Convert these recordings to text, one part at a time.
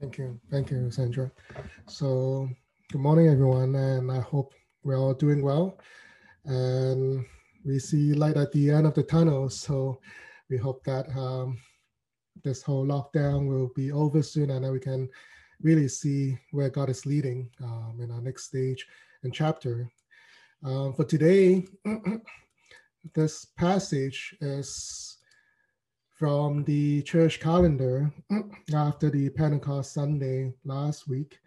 Thank you. Thank you, Sandra. So, good morning, everyone, and I hope we're all doing well. And we see light at the end of the tunnel. So, we hope that um, this whole lockdown will be over soon and that we can really see where God is leading um, in our next stage and chapter. Um, for today, this passage is from the church calendar after the Pentecost Sunday last week.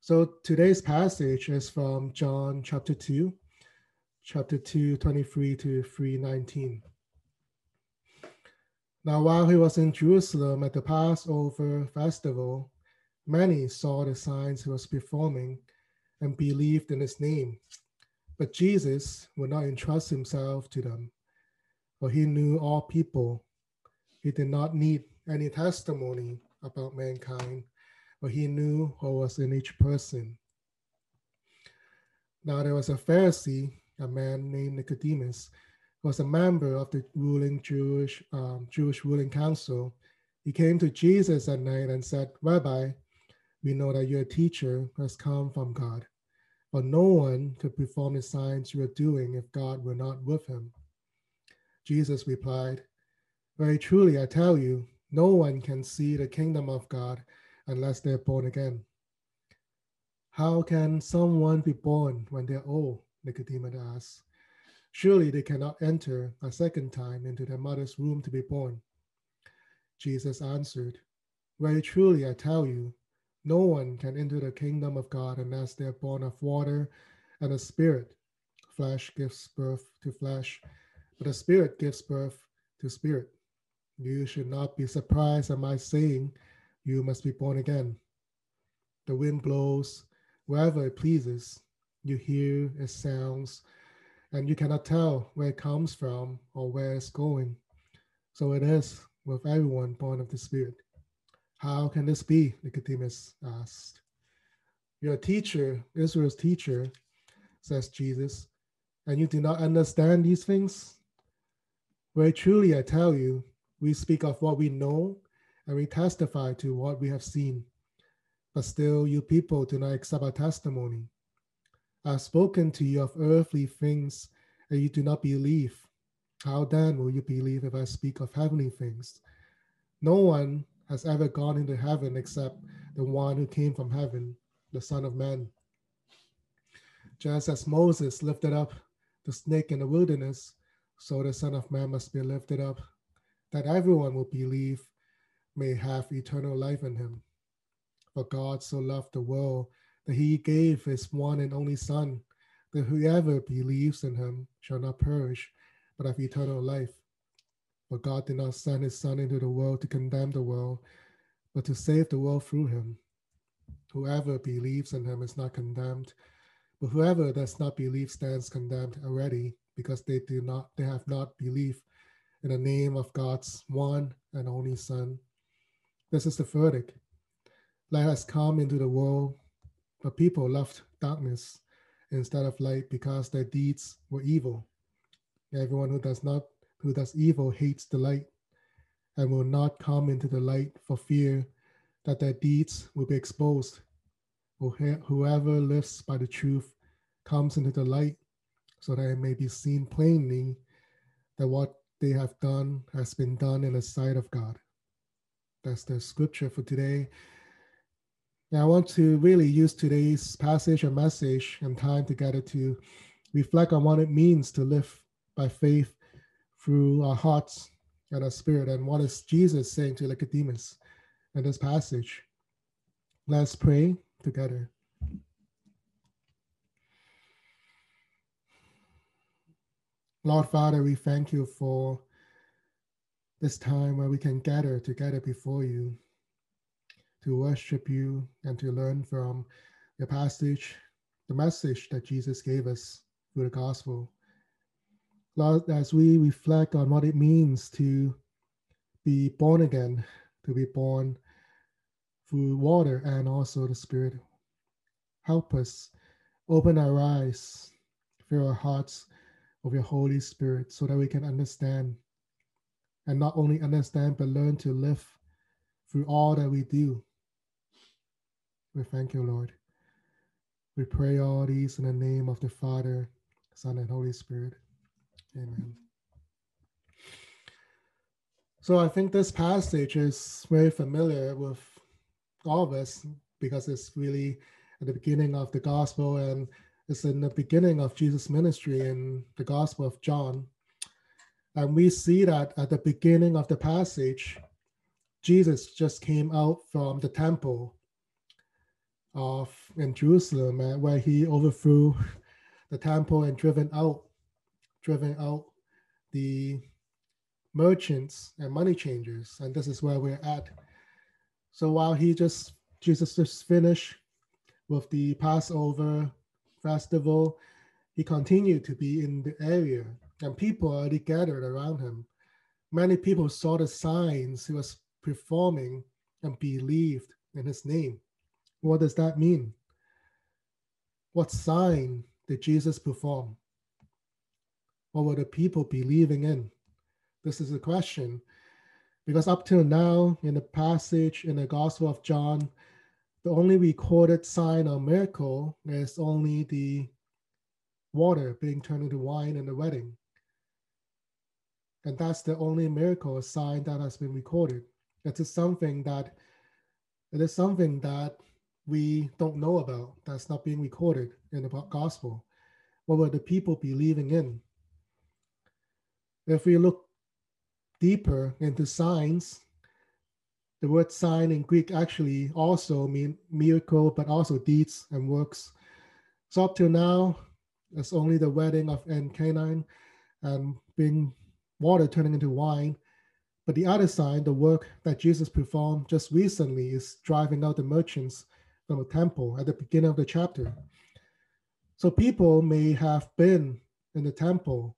So today's passage is from John chapter 2, chapter 2, 23 to 319. Now, while he was in Jerusalem at the Passover festival, many saw the signs he was performing and believed in his name. But Jesus would not entrust himself to them, for he knew all people he did not need any testimony about mankind, but he knew what was in each person. Now there was a Pharisee, a man named Nicodemus, who was a member of the ruling Jewish um, Jewish ruling council. He came to Jesus at night and said, Rabbi, we know that your teacher has come from God, but no one could perform the signs you are doing if God were not with him. Jesus replied, very truly, I tell you, no one can see the kingdom of God unless they're born again. How can someone be born when they're old? Nicodemus asked. Surely they cannot enter a second time into their mother's womb to be born. Jesus answered, Very truly, I tell you, no one can enter the kingdom of God unless they are born of water and the Spirit. Flesh gives birth to flesh, but the Spirit gives birth to spirit. You should not be surprised at my saying, You must be born again. The wind blows wherever it pleases. You hear its sounds, and you cannot tell where it comes from or where it's going. So it is with everyone born of the Spirit. How can this be? Nicodemus asked. Your teacher, Israel's teacher, says Jesus, and you do not understand these things? Very truly, I tell you, we speak of what we know and we testify to what we have seen. But still, you people do not accept our testimony. I have spoken to you of earthly things and you do not believe. How then will you believe if I speak of heavenly things? No one has ever gone into heaven except the one who came from heaven, the Son of Man. Just as Moses lifted up the snake in the wilderness, so the Son of Man must be lifted up that everyone will believe may have eternal life in him. For God so loved the world that he gave his one and only Son, that whoever believes in him shall not perish, but have eternal life. For God did not send his Son into the world to condemn the world, but to save the world through him. Whoever believes in him is not condemned, but whoever does not believe stands condemned already, because they do not they have not believed in the name of God's one and only Son. This is the verdict. Light has come into the world, but people loved darkness instead of light because their deeds were evil. Everyone who does not who does evil hates the light and will not come into the light for fear that their deeds will be exposed. Whoever lives by the truth comes into the light so that it may be seen plainly that what they have done has been done in the sight of God. That's the scripture for today. Now, I want to really use today's passage and message and time together to reflect on what it means to live by faith through our hearts and our spirit, and what is Jesus saying to Nicodemus in this passage. Let's pray together. Lord Father, we thank you for this time where we can gather together before you to worship you and to learn from the passage, the message that Jesus gave us through the gospel. Lord, as we reflect on what it means to be born again, to be born through water and also the Spirit, help us open our eyes, fill our hearts with your Holy Spirit so that we can understand and not only understand but learn to live through all that we do. We thank you, Lord. We pray all these in the name of the Father, Son, and Holy Spirit. Amen. So I think this passage is very familiar with all of us because it's really at the beginning of the gospel and it's in the beginning of Jesus' ministry in the Gospel of John. And we see that at the beginning of the passage, Jesus just came out from the temple of in Jerusalem uh, where he overthrew the temple and driven out driven out the merchants and money changers. And this is where we're at. So while he just jesus just finished with the passover festival he continued to be in the area and people already gathered around him many people saw the signs he was performing and believed in his name what does that mean? What sign did Jesus perform? What were the people believing in? This is a question. Because up till now, in the passage in the Gospel of John, the only recorded sign or miracle is only the water being turned into wine in the wedding. And that's the only miracle sign that has been recorded. It is something that it is something that we don't know about that's not being recorded in the gospel? What were the people believing in? If we look deeper into signs, the word sign in Greek actually also mean miracle, but also deeds and works. So up till now, it's only the wedding of in Canaan and being water turning into wine. But the other sign, the work that Jesus performed just recently, is driving out the merchants from the temple at the beginning of the chapter. So people may have been in the temple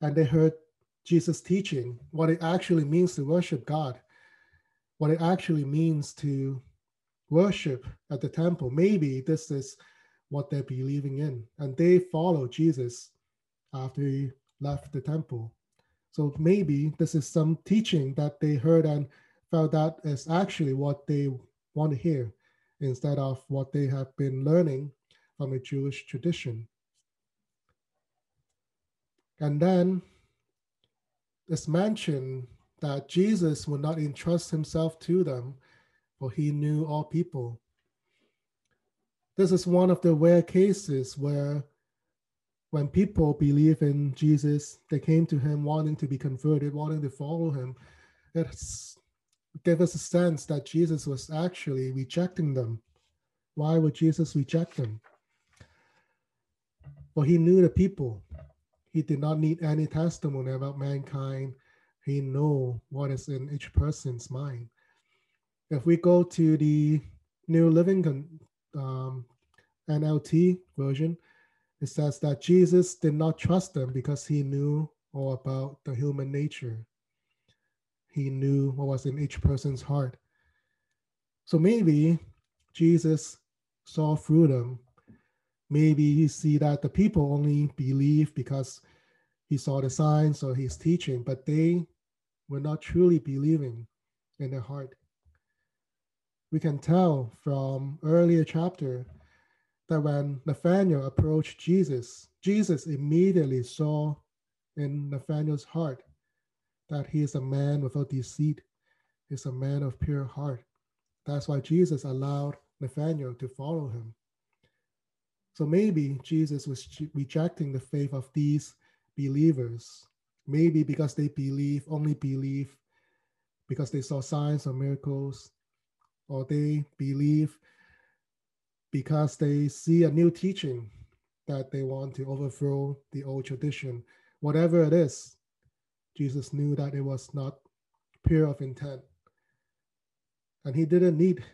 and they heard Jesus teaching what it actually means to worship God, what it actually means to worship at the temple. Maybe this is what they're believing in, and they follow Jesus after he left the temple. So maybe this is some teaching that they heard and felt that is actually what they want to hear instead of what they have been learning from a Jewish tradition. And then it's mentioned that Jesus would not entrust himself to them, for he knew all people. This is one of the rare cases where, when people believe in Jesus, they came to him wanting to be converted, wanting to follow him. It gave us a sense that Jesus was actually rejecting them. Why would Jesus reject them? Well, he knew the people. He did not need any testimony about mankind. He knew what is in each person's mind. If we go to the New Living um, NLT version, it says that Jesus did not trust them because he knew all about the human nature. He knew what was in each person's heart. So maybe Jesus saw through them. Maybe you see that the people only believe because he saw the signs or his teaching, but they were not truly believing in their heart. We can tell from earlier chapter that when Nathanael approached Jesus, Jesus immediately saw in Nathanael's heart that he is a man without deceit, he's a man of pure heart. That's why Jesus allowed Nathanael to follow him. So maybe Jesus was rejecting the faith of these believers, maybe because they believe, only believe because they saw signs or miracles, or they believe because they see a new teaching that they want to overthrow the old tradition. Whatever it is, Jesus knew that it was not pure of intent. And he didn't need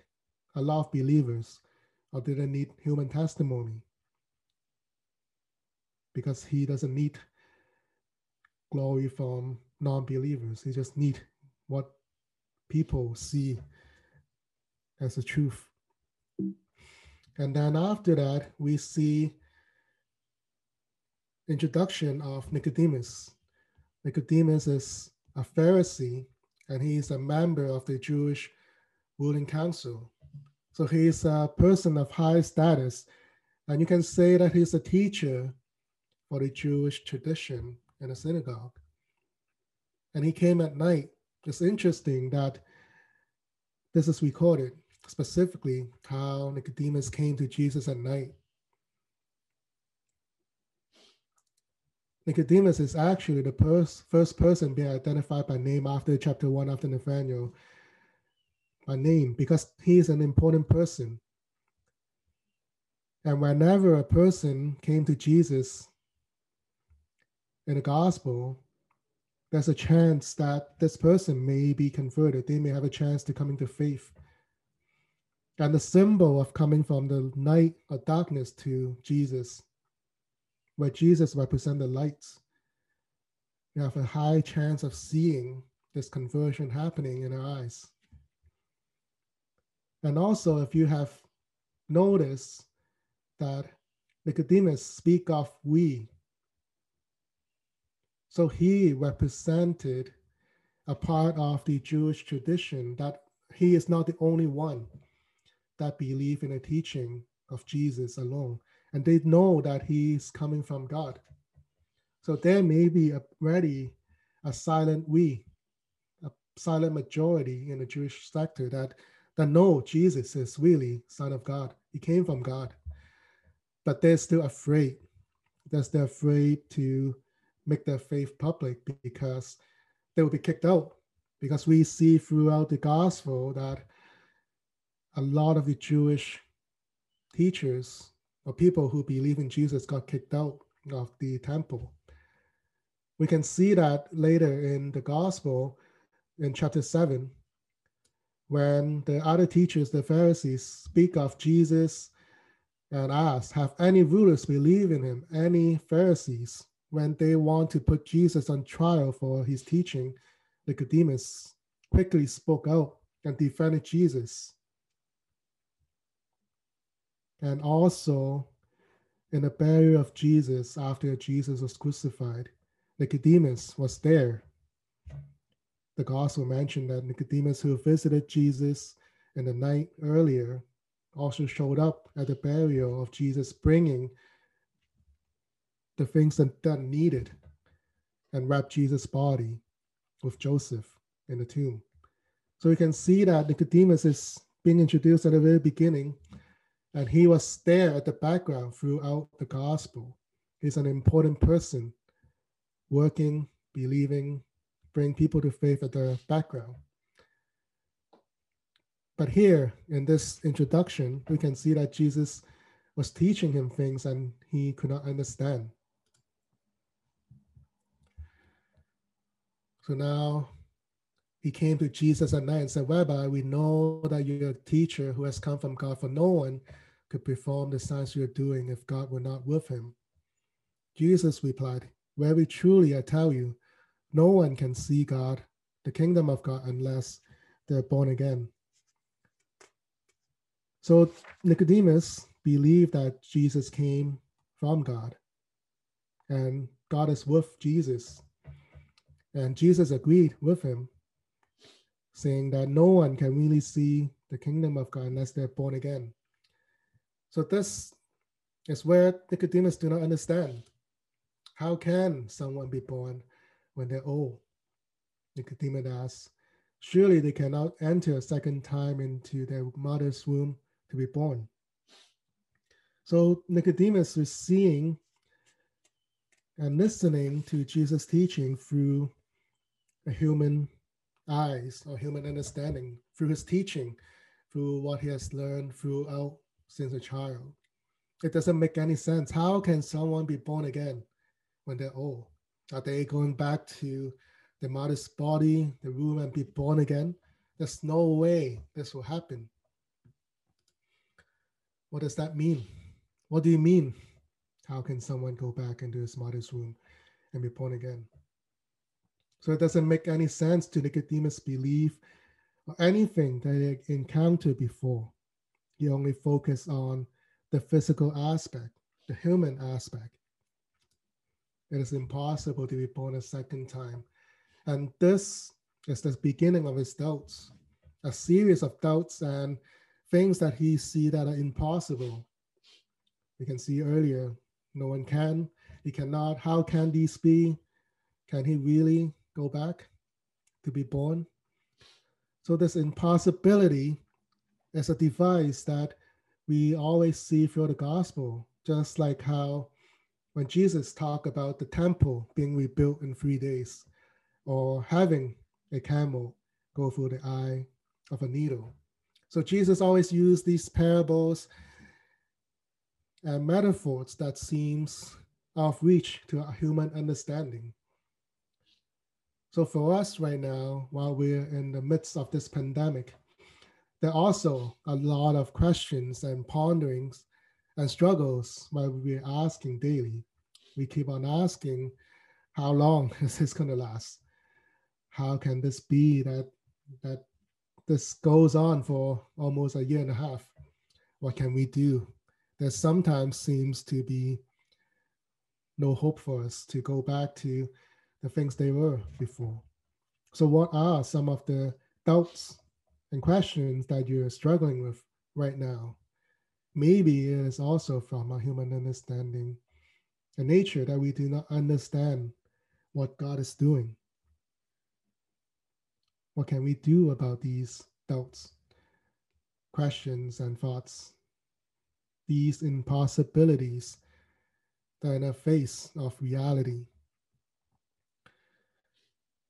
a lot of believers or didn't need human testimony because he doesn't need glory from non-believers. He just need what people see as the truth. And then after that, we see introduction of Nicodemus. Nicodemus is a Pharisee and he is a member of the Jewish ruling council. So he's a person of high status, and you can say that he's a teacher for the Jewish tradition in a synagogue. And he came at night. It's interesting that this is recorded specifically how Nicodemus came to Jesus at night. Nicodemus is actually the pers- first person being identified by name after chapter one after Nathanael by name because he is an important person. And whenever a person came to Jesus in the gospel, there's a chance that this person may be converted. They may have a chance to come into faith. And the symbol of coming from the night or darkness to Jesus, where Jesus represents the lights, you have a high chance of seeing this conversion happening in our eyes. And also, if you have noticed that Nicodemus speak of we, so he represented a part of the Jewish tradition that he is not the only one that believe in the teaching of Jesus alone. And they know that he's coming from God. So there may be already a silent we, a silent majority in the Jewish sector that that no, Jesus is really Son of God. He came from God. But they're still afraid. They're still afraid to make their faith public because they will be kicked out. Because we see throughout the gospel that a lot of the Jewish teachers or people who believe in Jesus got kicked out of the temple. We can see that later in the gospel in chapter 7 when the other teachers, the Pharisees, speak of Jesus and ask, Have any rulers believe in him? Any Pharisees? When they want to put Jesus on trial for his teaching, Nicodemus quickly spoke out and defended Jesus. And also, in the burial of Jesus after Jesus was crucified, Nicodemus was there the gospel mentioned that Nicodemus, who visited Jesus in the night earlier, also showed up at the burial of Jesus, bringing the things that, that needed and wrapped Jesus' body with Joseph in the tomb. So we can see that Nicodemus is being introduced at the very beginning, and he was there at the background throughout the gospel. He's an important person working, believing, bring people to faith at the background. But here in this introduction, we can see that Jesus was teaching him things and he could not understand. So now he came to Jesus at night and said, Rabbi, we know that you're a teacher who has come from God, for no one could perform the signs you're doing if God were not with him. Jesus replied, Very truly, I tell you, no one can see God, the kingdom of God, unless they're born again. So Nicodemus believed that Jesus came from God and God is with Jesus. And Jesus agreed with him, saying that no one can really see the kingdom of God unless they're born again. So this is where Nicodemus do not understand. How can someone be born when they're old. Nicodemus asks, Surely they cannot enter a second time into their mother's womb to be born. So Nicodemus was seeing and listening to Jesus' teaching through a human eyes or human understanding, through his teaching, through what he has learned throughout since a child. It doesn't make any sense. How can someone be born again when they're old? Are they going back to the mother's body, the womb, and be born again? There's no way this will happen. What does that mean? What do you mean? How can someone go back into his mother's womb and be born again? So it doesn't make any sense to Nicodemus believe anything that he encountered before. He only focused on the physical aspect, the human aspect. It is impossible to be born a second time. And this is the beginning of his doubts, a series of doubts and things that he see that are impossible. We can see earlier, no one can, he cannot. How can these be? Can he really go back to be born? So this impossibility is a device that we always see through the gospel, just like how when Jesus talked about the temple being rebuilt in three days, or having a camel go through the eye of a needle. So Jesus always used these parables and metaphors that seems of reach to human understanding. So for us right now, while we're in the midst of this pandemic, there are also a lot of questions and ponderings and struggles while we're asking daily. We keep on asking, how long is this going to last? How can this be that that this goes on for almost a year and a half? What can we do? There sometimes seems to be no hope for us to go back to the things they were before. So, what are some of the doubts and questions that you're struggling with right now? Maybe it is also from a human understanding, a nature that we do not understand what God is doing. What can we do about these doubts, questions, and thoughts? These impossibilities that are in the face of reality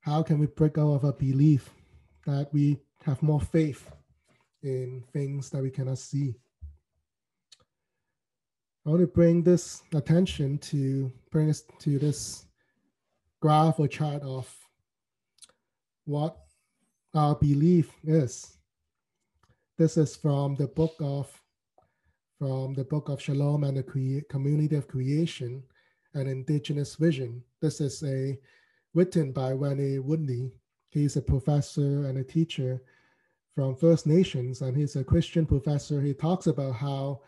how can we break out of a belief that we have more faith in things that we cannot see? I want to bring this attention to bring us to this graph or chart of what our belief is. This is from the book of from the book of Shalom and the Community of Creation, an indigenous vision. This is a written by Randy Woodley. He's a professor and a teacher from First Nations, and he's a Christian professor. He talks about how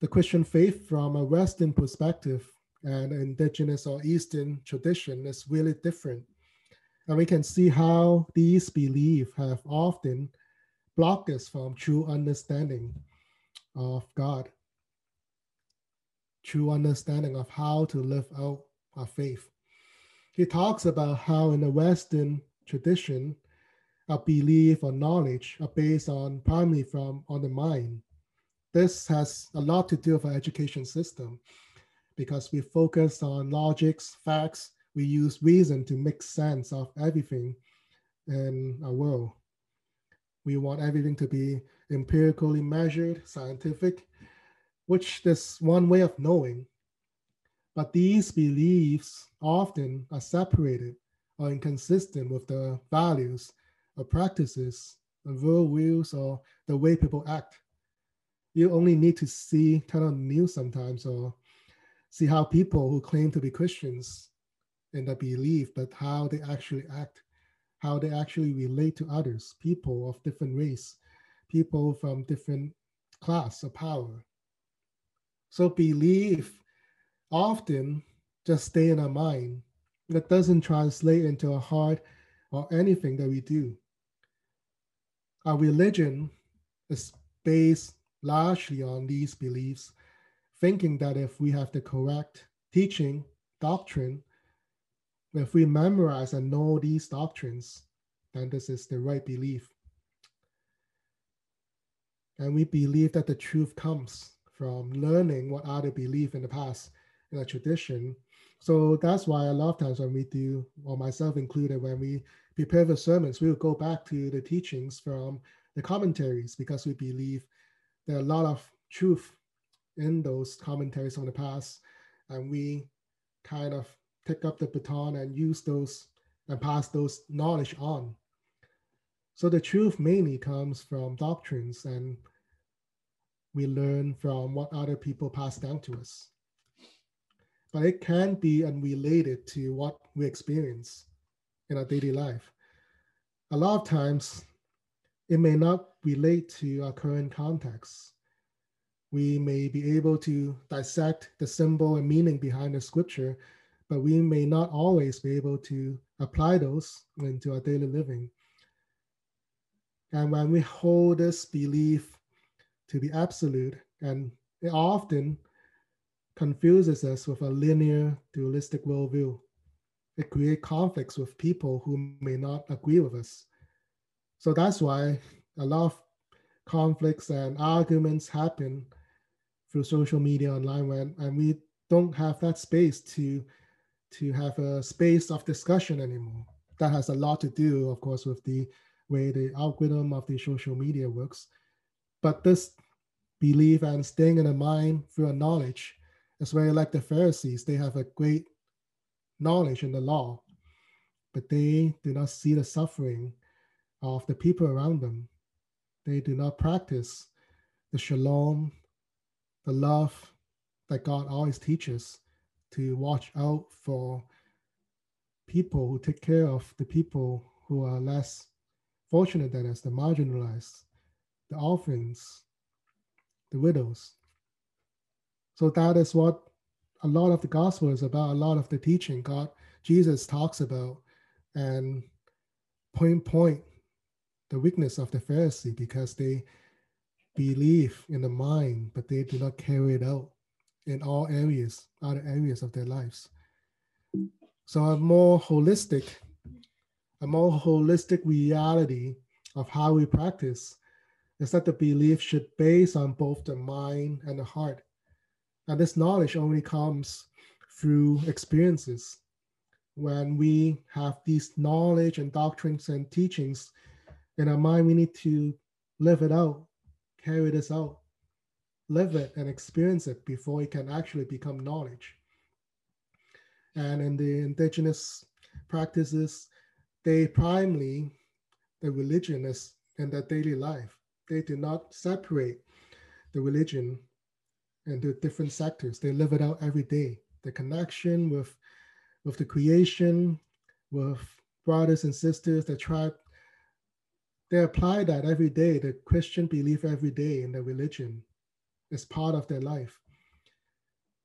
the Christian faith from a Western perspective and indigenous or Eastern tradition is really different. And we can see how these beliefs have often blocked us from true understanding of God, true understanding of how to live out our faith he talks about how in the Western tradition, our belief or knowledge are based on primarily from on the mind. This has a lot to do with our education system because we focus on logics, facts, we use reason to make sense of everything in our world. We want everything to be empirically measured, scientific, which is one way of knowing. But these beliefs often are separated or inconsistent with the values or practices or worldviews or the way people act. You only need to see, turn on the news sometimes or see how people who claim to be Christians in their belief, but how they actually act, how they actually relate to others, people of different race, people from different class or power. So belief often just stay in our mind. That doesn't translate into our heart or anything that we do. Our religion is based largely on these beliefs, thinking that if we have the correct teaching, doctrine, if we memorize and know these doctrines, then this is the right belief. And we believe that the truth comes from learning what other believe in the past a tradition. So that's why a lot of times when we do, or myself included, when we prepare the sermons, we will go back to the teachings from the commentaries because we believe there are a lot of truth in those commentaries from the past, and we kind of pick up the baton and use those and pass those knowledge on. So the truth mainly comes from doctrines, and we learn from what other people pass down to us but it can be unrelated to what we experience in our daily life. A lot of times, it may not relate to our current context. We may be able to dissect the symbol and meaning behind the scripture, but we may not always be able to apply those into our daily living. And when we hold this belief to be absolute, and often confuses us with a linear, dualistic worldview. It creates conflicts with people who may not agree with us. So that's why a lot of conflicts and arguments happen through social media online when and we don't have that space to to have a space of discussion anymore. That has a lot to do, of course, with the way the algorithm of the social media works. But this belief and staying in the mind through a knowledge is very like the Pharisees. They have a great knowledge in the law, but they do not see the suffering of the people around them. They do not practice the shalom, the love that God always teaches to watch out for people who take care of the people who are less fortunate than us, the marginalized, the orphans, the widows. So that is what a lot of the gospel is about, a lot of the teaching God, Jesus talks about and point point the weakness of the Pharisee because they believe in the mind, but they do not carry it out in all areas, other areas of their lives. So a more holistic, a more holistic reality of how we practice is that the belief should base on both the mind and the heart. And this knowledge only comes through experiences. When we have these knowledge and doctrines and teachings in our mind, we need to live it out, carry this out, live it and experience it before it can actually become knowledge. And in the indigenous practices, they primarily, the religion is in their daily life. They do not separate the religion into different sectors. They live it out every day. The connection with, with the creation, with brothers and sisters, the tribe, they apply that every day, the Christian belief every day in the religion is part of their life.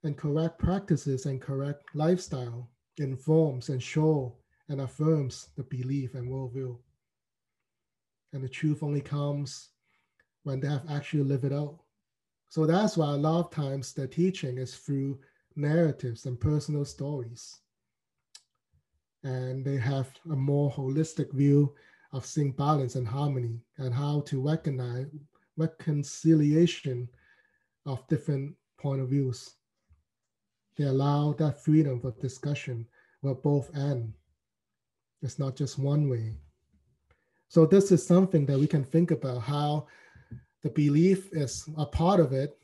And correct practices and correct lifestyle informs and show and affirms the belief and worldview. And the truth only comes when they have actually lived it out. So that's why a lot of times the teaching is through narratives and personal stories. And they have a more holistic view of seeing balance and harmony and how to recognize reconciliation of different point of views. They allow that freedom for discussion where both end. It's not just one way. So this is something that we can think about how the belief is a part of it,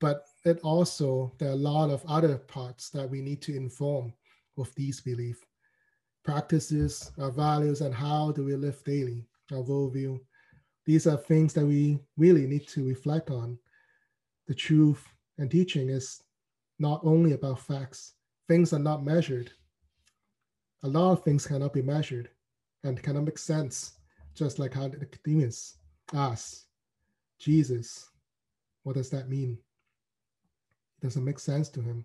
but it also there are a lot of other parts that we need to inform with these beliefs practices, our values, and how do we live daily, our worldview. These are things that we really need to reflect on. The truth and teaching is not only about facts, things are not measured. A lot of things cannot be measured and cannot make sense, just like how the Nicodemus asked Jesus, what does that mean? It doesn't make sense to him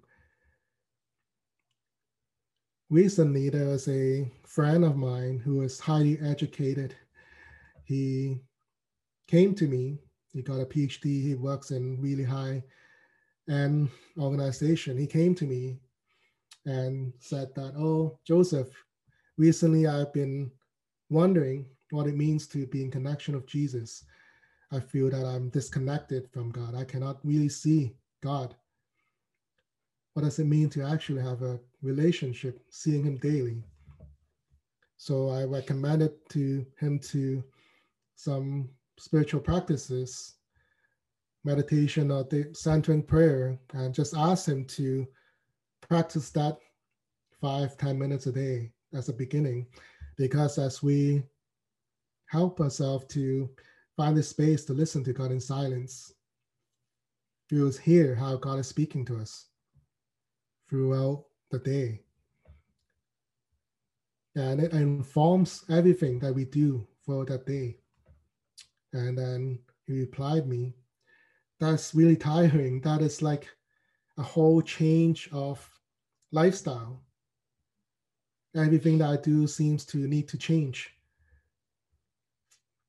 recently there was a friend of mine who was highly educated. He came to me. He got a PhD. He works in really high end organization. He came to me and said that, "Oh, Joseph, recently I've been wondering what it means to be in connection with Jesus. I feel that I'm disconnected from God. I cannot really see God what does it mean to actually have a relationship, seeing him daily? So I recommended to him to some spiritual practices, meditation or the centering prayer, and just ask him to practice that five, ten minutes a day as a beginning. Because as we help ourselves to find the space to listen to God in silence, we will hear how God is speaking to us throughout the day. And it informs everything that we do for that day. And then he replied me, that's really tiring. That is like a whole change of lifestyle. Everything that I do seems to need to change.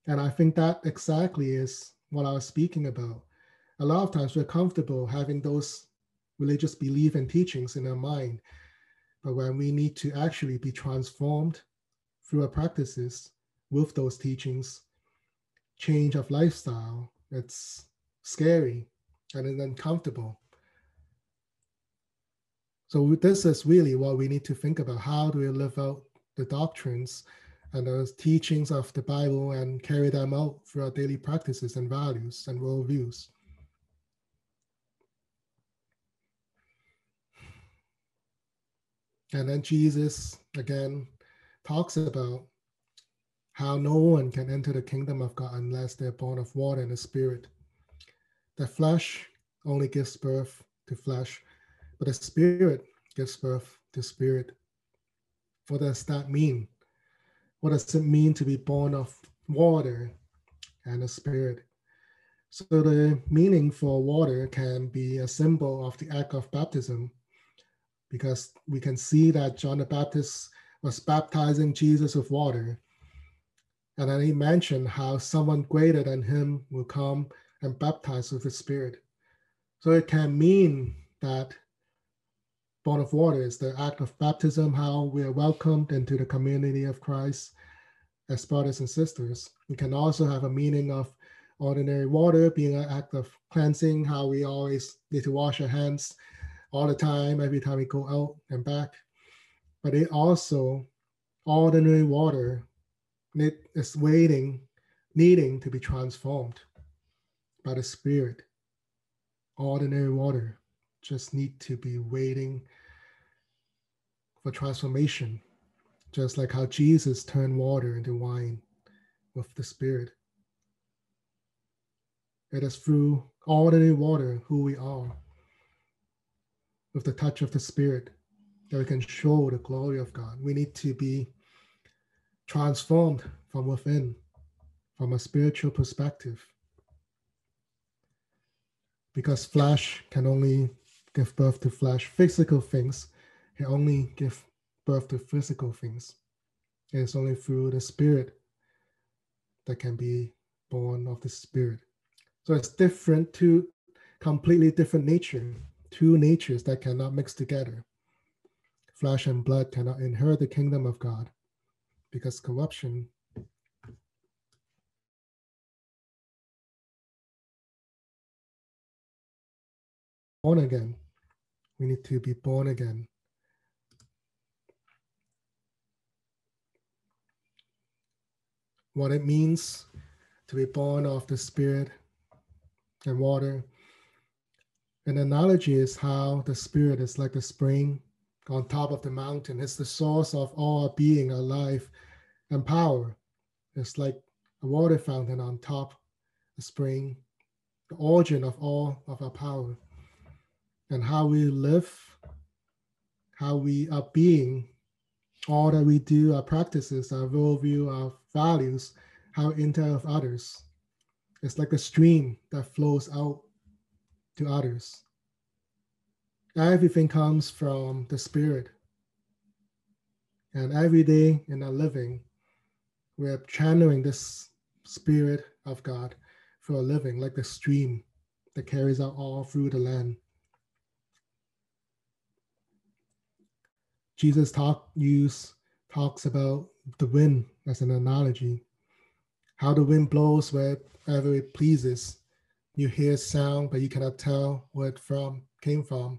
And I think that exactly is what I was speaking about. A lot of times we're comfortable having those religious belief and teachings in our mind. But when we need to actually be transformed through our practices with those teachings, change of lifestyle, it's scary and it's uncomfortable. So this is really what we need to think about. How do we live out the doctrines and the teachings of the Bible and carry them out through our daily practices and values and worldviews? And then Jesus again talks about how no one can enter the kingdom of God unless they're born of water and the spirit. The flesh only gives birth to flesh, but the spirit gives birth to spirit. What does that mean? What does it mean to be born of water and the spirit? So the meaning for water can be a symbol of the act of baptism because we can see that John the Baptist was baptizing Jesus with water. And then he mentioned how someone greater than him will come and baptize with the Spirit. So it can mean that born of water is the act of baptism, how we are welcomed into the community of Christ as brothers and sisters. It can also have a meaning of ordinary water being an act of cleansing, how we always need to wash our hands all the time, every time we go out and back. But it also, ordinary water it is waiting, needing to be transformed by the Spirit. Ordinary water just need to be waiting for transformation, just like how Jesus turned water into wine with the Spirit. It is through ordinary water who we are with the touch of the Spirit that we can show the glory of God. We need to be transformed from within, from a spiritual perspective. Because flesh can only give birth to flesh, physical things can only give birth to physical things. It is only through the Spirit that can be born of the Spirit. So it's different, two completely different nature two natures that cannot mix together. Flesh and blood cannot inherit the kingdom of God because corruption born again. We need to be born again. What it means to be born of the Spirit and water an analogy is how the spirit is like a spring on top of the mountain. It's the source of all being, our life, and power. It's like a water fountain on top, a spring, the origin of all of our power. And how we live, how we are being, all that we do, our practices, our worldview, our values, how interact with others. It's like a stream that flows out to others. Everything comes from the Spirit. And every day in our living, we're channeling this Spirit of God for a living, like the stream that carries out all through the land. Jesus talk use talks about the wind as an analogy. How the wind blows wherever it pleases you hear sound, but you cannot tell where it from came from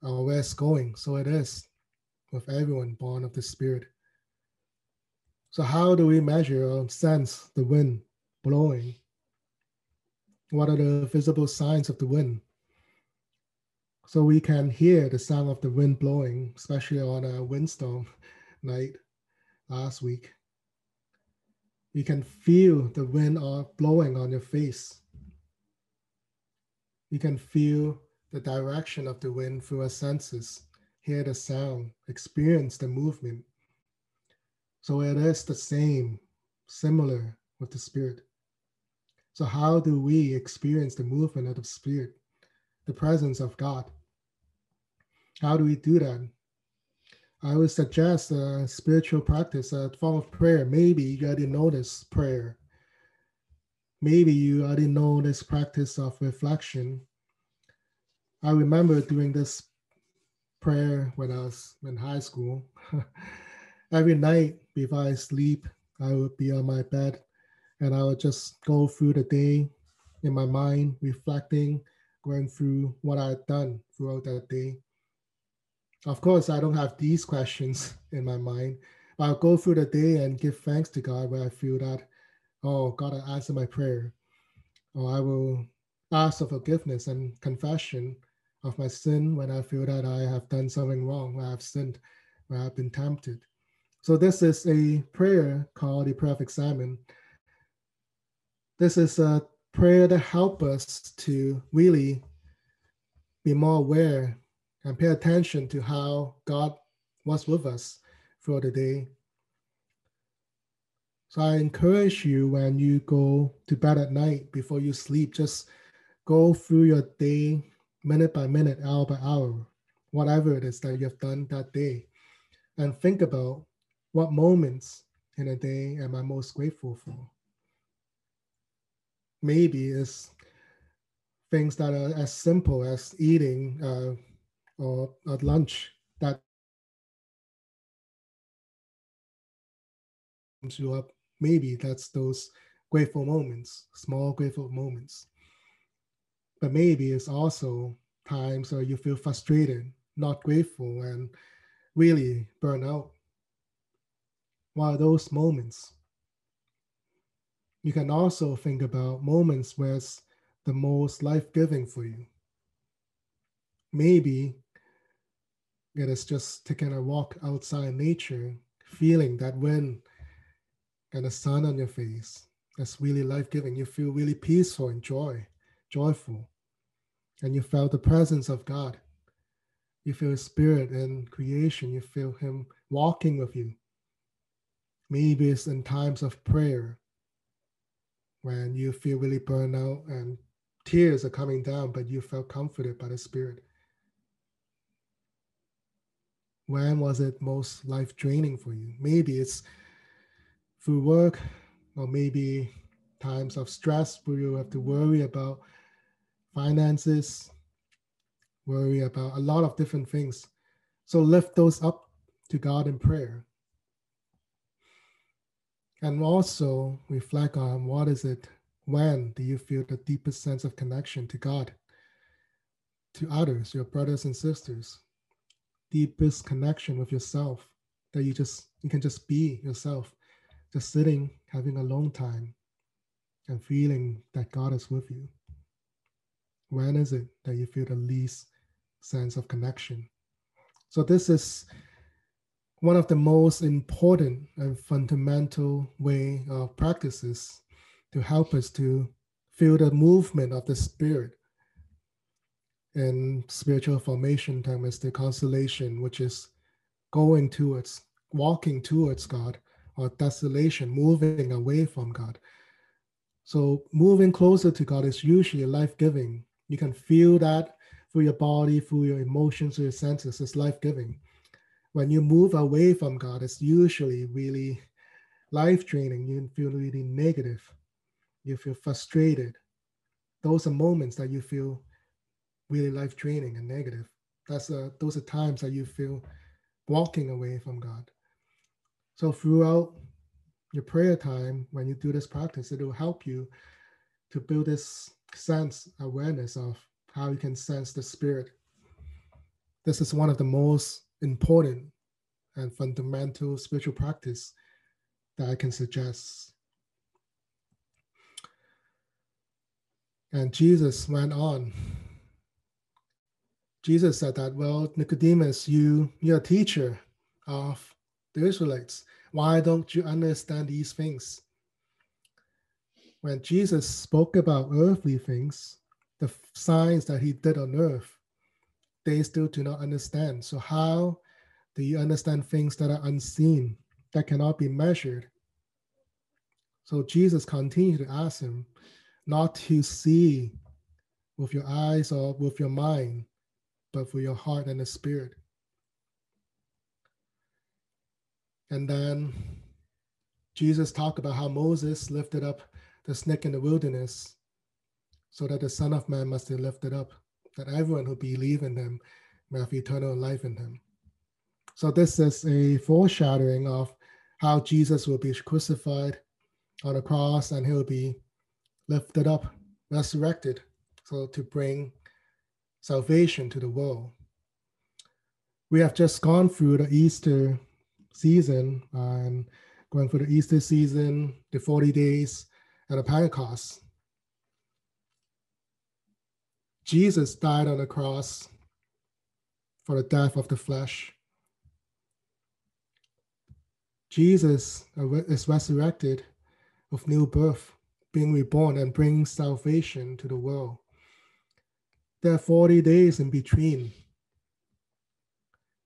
or where it's going. So it is with everyone born of the Spirit. So how do we measure or sense the wind blowing? What are the visible signs of the wind? So we can hear the sound of the wind blowing, especially on a windstorm night last week. You can feel the wind blowing on your face you can feel the direction of the wind through our senses, hear the sound, experience the movement. So it is the same, similar with the spirit. So, how do we experience the movement of the spirit, the presence of God? How do we do that? I would suggest a spiritual practice, a form of prayer. Maybe you already this prayer maybe you already know this practice of reflection. I remember doing this prayer when I was in high school. Every night before I sleep, I would be on my bed and I would just go through the day in my mind, reflecting, going through what I had done throughout that day. Of course, I don't have these questions in my mind, but I'll go through the day and give thanks to God where I feel that, oh, God, I answered my prayer. Or I will ask for forgiveness and confession of my sin when I feel that I have done something wrong, I've sinned, I've been tempted. So this is a prayer called the of examen. This is a prayer that help us to really be more aware and pay attention to how God was with us for the day. So I encourage you when you go to bed at night before you sleep, just go through your day minute by minute, hour by hour, whatever it is that you have done that day, and think about what moments in a day am I most grateful for? Maybe it's things that are as simple as eating uh, or at lunch that you up. Maybe that's those grateful moments, small grateful moments. But maybe it's also times where you feel frustrated, not grateful, and really burn out while those moments. You can also think about moments where it's the most life giving for you. Maybe it is just taking a walk outside nature, feeling that wind and the sun on your face. That's really life giving. You feel really peaceful and joy, joyful. And you felt the presence of God. You feel His Spirit and creation. You feel Him walking with you. Maybe it's in times of prayer when you feel really burned out and tears are coming down, but you felt comforted by the Spirit. When was it most life draining for you? Maybe it's through work, or maybe times of stress where you have to worry about finances, worry about a lot of different things. So lift those up to God in prayer and also reflect on what is it, when do you feel the deepest sense of connection to God, to others, your brothers and sisters, deepest connection with yourself that you just you can just be yourself, just sitting, having a long time, and feeling that God is with you. When is it that you feel the least sense of connection? So this is one of the most important and fundamental way of practices to help us to feel the movement of the spirit in spiritual formation time is the consolation which is going towards walking towards god or desolation moving away from god so moving closer to god is usually life-giving you can feel that through your body through your emotions through your senses it's life-giving when you move away from God, it's usually really life draining. You feel really negative. You feel frustrated. Those are moments that you feel really life draining and negative. That's a, those are times that you feel walking away from God. So throughout your prayer time, when you do this practice, it will help you to build this sense awareness of how you can sense the spirit. This is one of the most important and fundamental spiritual practice that I can suggest. And Jesus went on. Jesus said that, well, Nicodemus, you, you're a teacher of the Israelites. Why don't you understand these things? When Jesus spoke about earthly things, the signs that he did on earth, they still do not understand. So, how do you understand things that are unseen, that cannot be measured? So, Jesus continued to ask him not to see with your eyes or with your mind, but for your heart and the spirit. And then Jesus talked about how Moses lifted up the snake in the wilderness, so that the Son of Man must be lifted up, that everyone who believe in him may have eternal life in him. So this is a foreshadowing of how Jesus will be crucified on the cross and he'll be lifted up, resurrected, so to bring salvation to the world. We have just gone through the Easter season and going through the Easter season, the 40 days, and the Pentecost. Jesus died on the cross for the death of the flesh. Jesus is resurrected of new birth, being reborn and bringing salvation to the world. There are 40 days in between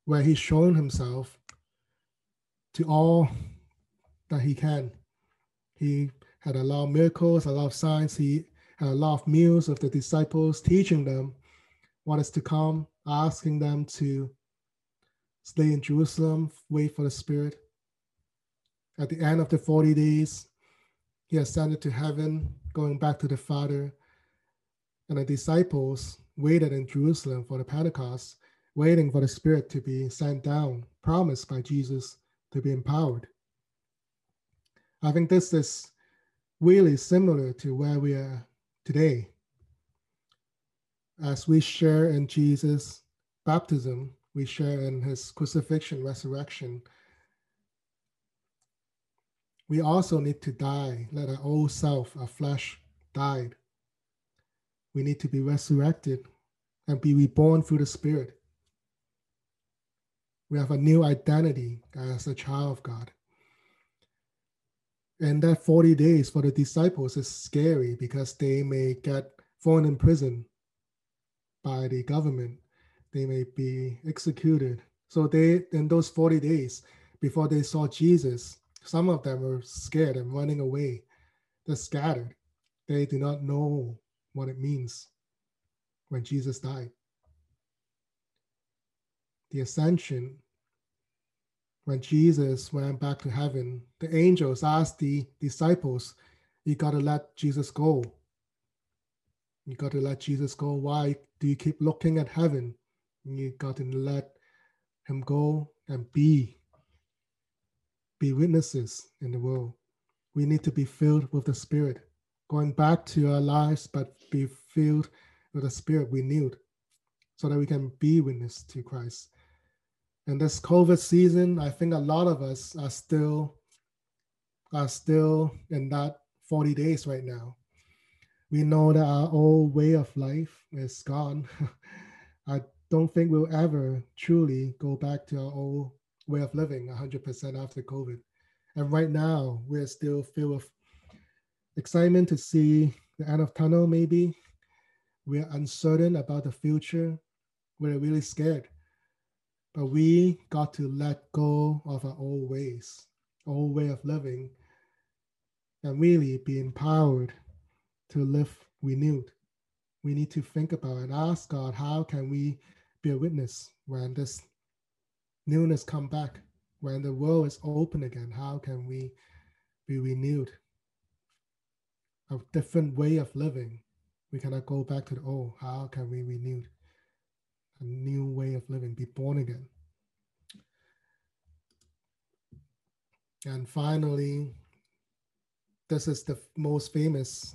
where he's shown himself to all that he can. He had a lot of miracles, a lot of signs. He had a lot of meals with the disciples, teaching them what is to come, asking them to stay in Jerusalem, wait for the Spirit. At the end of the 40 days, he ascended to heaven, going back to the Father. And the disciples waited in Jerusalem for the Pentecost, waiting for the Spirit to be sent down, promised by Jesus to be empowered. I think this is really similar to where we are today. As we share in Jesus' baptism, we share in his crucifixion, resurrection. We also need to die, let our old self, our flesh, died. We need to be resurrected and be reborn through the Spirit. We have a new identity as a child of God. And that 40 days for the disciples is scary because they may get thrown in prison by the government. They may be executed. So they in those 40 days before they saw Jesus, some of them were scared and running away. They're scattered. They do not know what it means when Jesus died. The ascension when Jesus went back to heaven, the angels asked the disciples, You got to let Jesus go. You got to let Jesus go. Why do you keep looking at heaven? You got to let him go and be. Be witnesses in the world. We need to be filled with the Spirit, going back to our lives, but be filled with the Spirit renewed so that we can be witness to Christ in this COVID season, I think a lot of us are still are still in that 40 days right now. We know that our old way of life is gone. I don't think we'll ever truly go back to our old way of living 100% after COVID. And right now, we're still filled with excitement to see the end of tunnel, maybe. We're uncertain about the future. We're really scared but we got to let go of our old ways, old way of living, and really be empowered to live renewed. We need to think about and ask God, how can we be a witness when this newness come back, when the world is open again? How can we be renewed? A different way of living. We cannot go back to the old. How can we renew? a new way of living, be born again. And finally, this is the most famous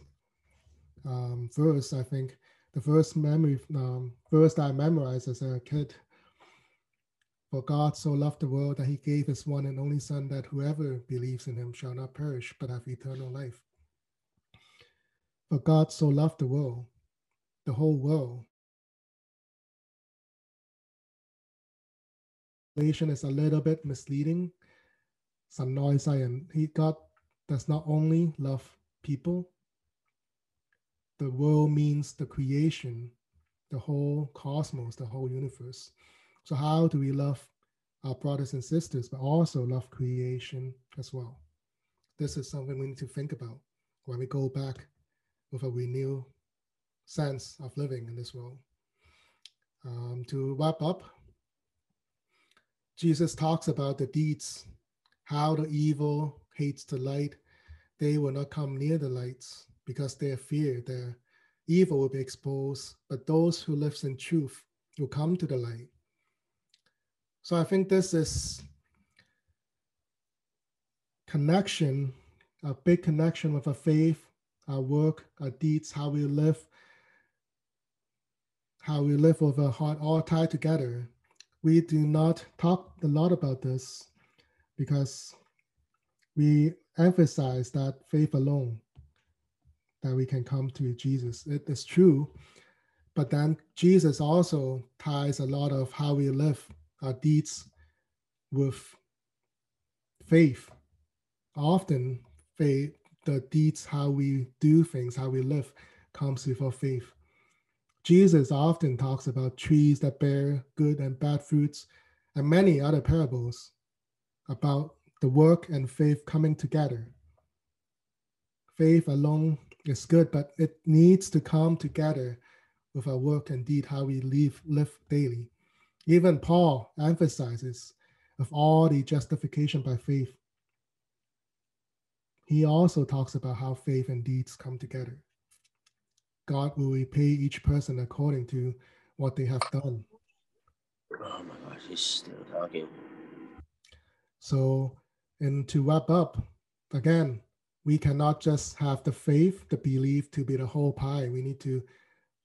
um, verse, I think, the first memory um, verse I memorized as a kid. For God so loved the world that he gave his one and only Son, that whoever believes in him shall not perish, but have eternal life. For God so loved the world, the whole world, is a little bit misleading. Some noise and he God does not only love people. The world means the creation, the whole cosmos, the whole universe. So how do we love our brothers and sisters, but also love creation as well? This is something we need to think about when we go back with a renewed sense of living in this world. Um, to wrap up, Jesus talks about the deeds, how the evil hates the light, they will not come near the lights because they fear their evil will be exposed. But those who live in truth will come to the light. So I think this is connection, a big connection with a faith, our work, our deeds, how we live, how we live with our heart all tied together. We do not talk a lot about this because we emphasize that faith alone that we can come to Jesus. It is true, but then Jesus also ties a lot of how we live our deeds with faith. Often, faith, the deeds, how we do things, how we live, comes before faith. Jesus often talks about trees that bear good and bad fruits, and many other parables about the work and faith coming together. Faith alone is good, but it needs to come together with our work and deed, how we live, live daily. Even Paul emphasizes of all the justification by faith. He also talks about how faith and deeds come together. God will repay each person according to what they have done. Oh my gosh, he's still talking. So, and to wrap up, again, we cannot just have the faith, the belief to be the whole pie. We need to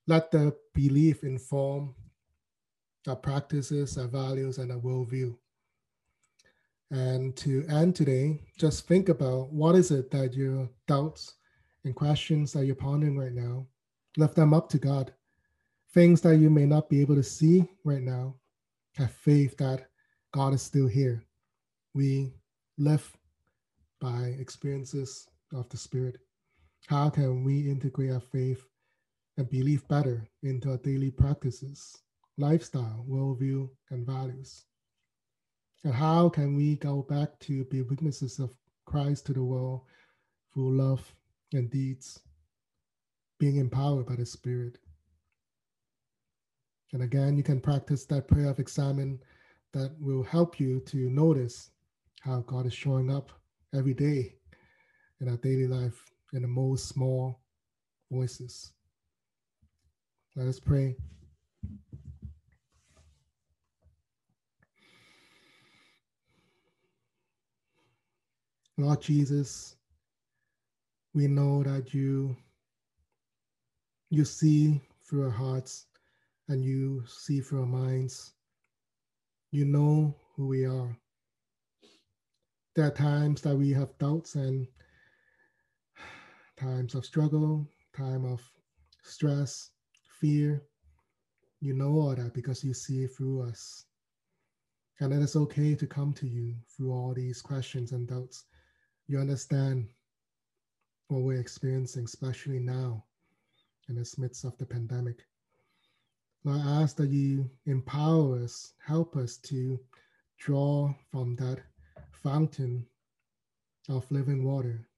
let the belief inform our practices, our values, and our worldview. And to end today, just think about what is it that your doubts and questions that you're pondering right now, lift them up to God. Things that you may not be able to see right now, have faith that God is still here. We live by experiences of the Spirit. How can we integrate our faith and believe better into our daily practices, lifestyle, worldview, and values? And how can we go back to be witnesses of Christ to the world through love and deeds, being empowered by the Spirit? And again, you can practice that prayer of examen that will help you to notice how God is showing up every day in our daily life in the most small voices. Let us pray. Lord Jesus, we know that you you see through our hearts and you see through our minds. You know who we are. There are times that we have doubts and times of struggle, time of stress, fear. You know all that because you see through us. And it is okay to come to you through all these questions and doubts. You understand what we're experiencing, especially now in the midst of the pandemic. Lord, I ask that you empower us, help us to draw from that fountain of living water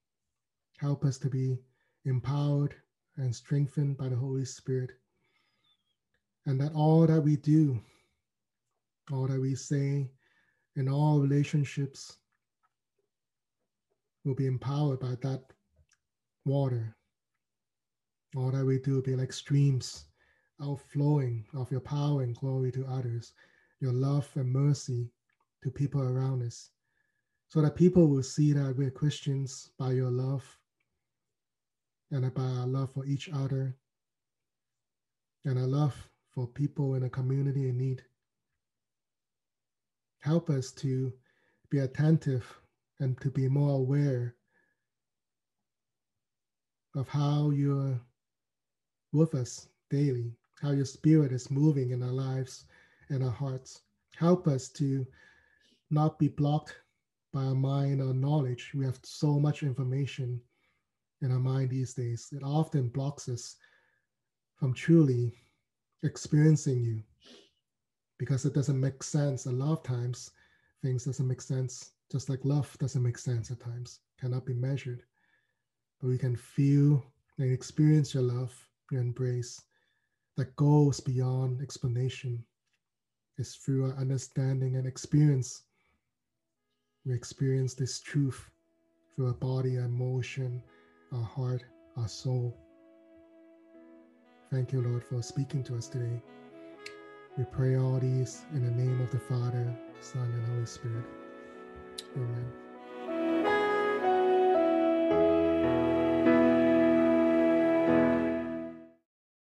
Help us to be empowered and strengthened by the Holy Spirit. And that all that we do, all that we say, in all relationships will be empowered by that water. All that we do will be like streams outflowing of your power and glory to others, your love and mercy to people around us, so that people will see that we're Christians by your love and by our love for each other and our love for people in a community in need. Help us to be attentive and to be more aware of how you're with us daily, how your spirit is moving in our lives and our hearts. Help us to not be blocked by our mind or knowledge. We have so much information in our mind these days. It often blocks us from truly experiencing you because it doesn't make sense. A lot of times, things doesn't make sense. Just like love doesn't make sense at times, cannot be measured. But we can feel and experience your love, your embrace that goes beyond explanation. It's through our understanding and experience. We experience this truth through our body, our emotion, our heart, our soul. Thank you, Lord, for speaking to us today. We pray all these in the name of the Father, Son, and Holy Spirit. 嗯。